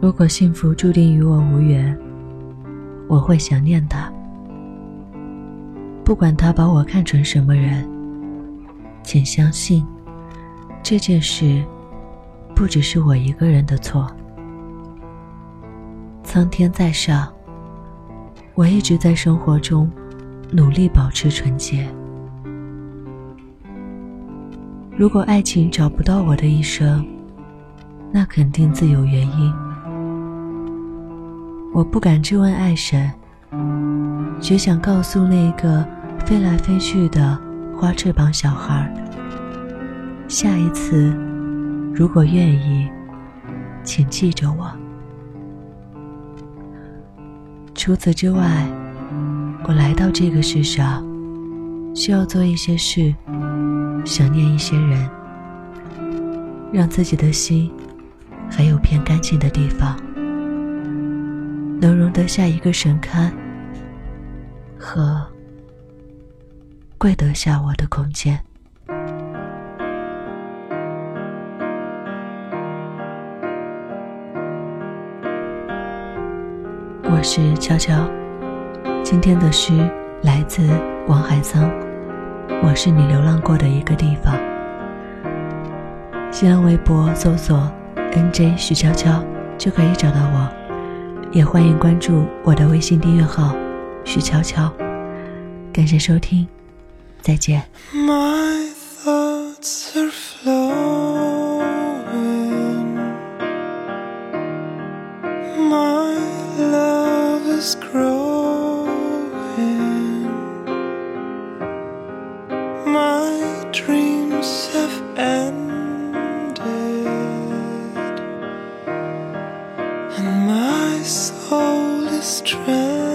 如果幸福注定与我无缘，我会想念他。不管他把我看成什么人，请相信，这件事不只是我一个人的错。苍天在上，我一直在生活中努力保持纯洁。如果爱情找不到我的一生，那肯定自有原因。我不敢质问爱神，只想告诉那个飞来飞去的花翅膀小孩：下一次，如果愿意，请记着我。除此之外，我来到这个世上，需要做一些事，想念一些人，让自己的心还有片干净的地方。能容得下一个神龛和跪得下我的空间。我是悄悄，今天的诗来自王海桑。我是你流浪过的一个地方。新浪微博搜索 “nj 徐悄悄”就可以找到我。也欢迎关注我的微信订阅号“徐悄悄”，感谢收听，再见。my soul is drowned.